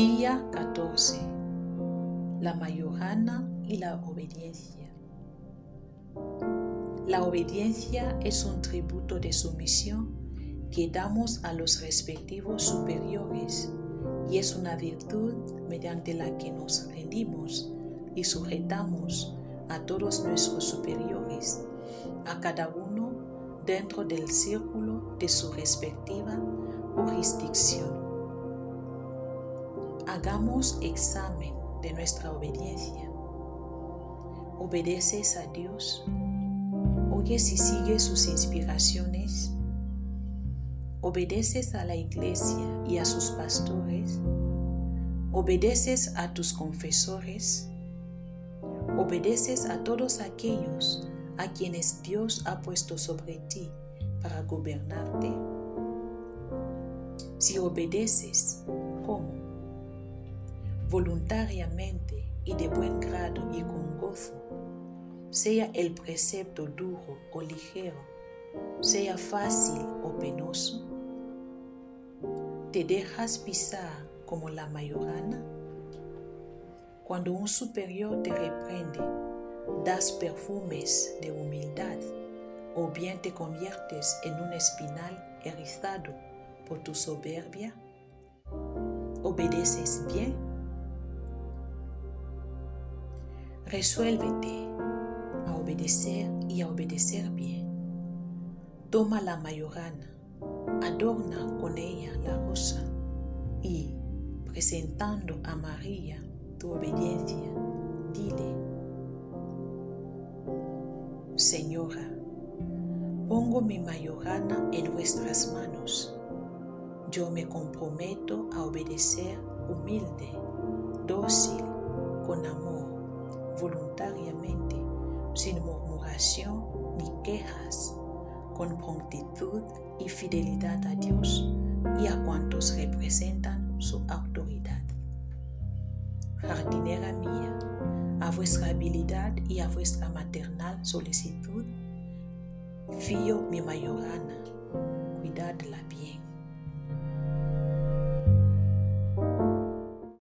Día 14. La mayorana y la obediencia. La obediencia es un tributo de sumisión que damos a los respectivos superiores y es una virtud mediante la que nos rendimos y sujetamos a todos nuestros superiores, a cada uno dentro del círculo de su respectiva jurisdicción. Hagamos examen de nuestra obediencia. ¿Obedeces a Dios? ¿Oyes y sigues sus inspiraciones? ¿Obedeces a la iglesia y a sus pastores? ¿Obedeces a tus confesores? ¿Obedeces a todos aquellos a quienes Dios ha puesto sobre ti para gobernarte? Si obedeces. Voluntariamente y de buen grado y con gozo, sea el precepto duro o ligero, sea fácil o penoso. ¿Te dejas pisar como la mayorana? Cuando un superior te reprende, das perfumes de humildad o bien te conviertes en un espinal erizado por tu soberbia? ¿Obedeces bien? Resuélvete a obedecer y a obedecer bien. Toma la mayorana, adorna con ella la rosa y, presentando a María tu obediencia, dile, Señora, pongo mi mayorana en vuestras manos. Yo me comprometo a obedecer humilde, dócil, con amor, voluntariamente, sin murmuración ni quejas, con prontitud y fidelidad a Dios y a cuantos representan su autoridad. Jardinera mía, a vuestra habilidad y a vuestra maternal solicitud, fío mi mayorana, cuidadla bien.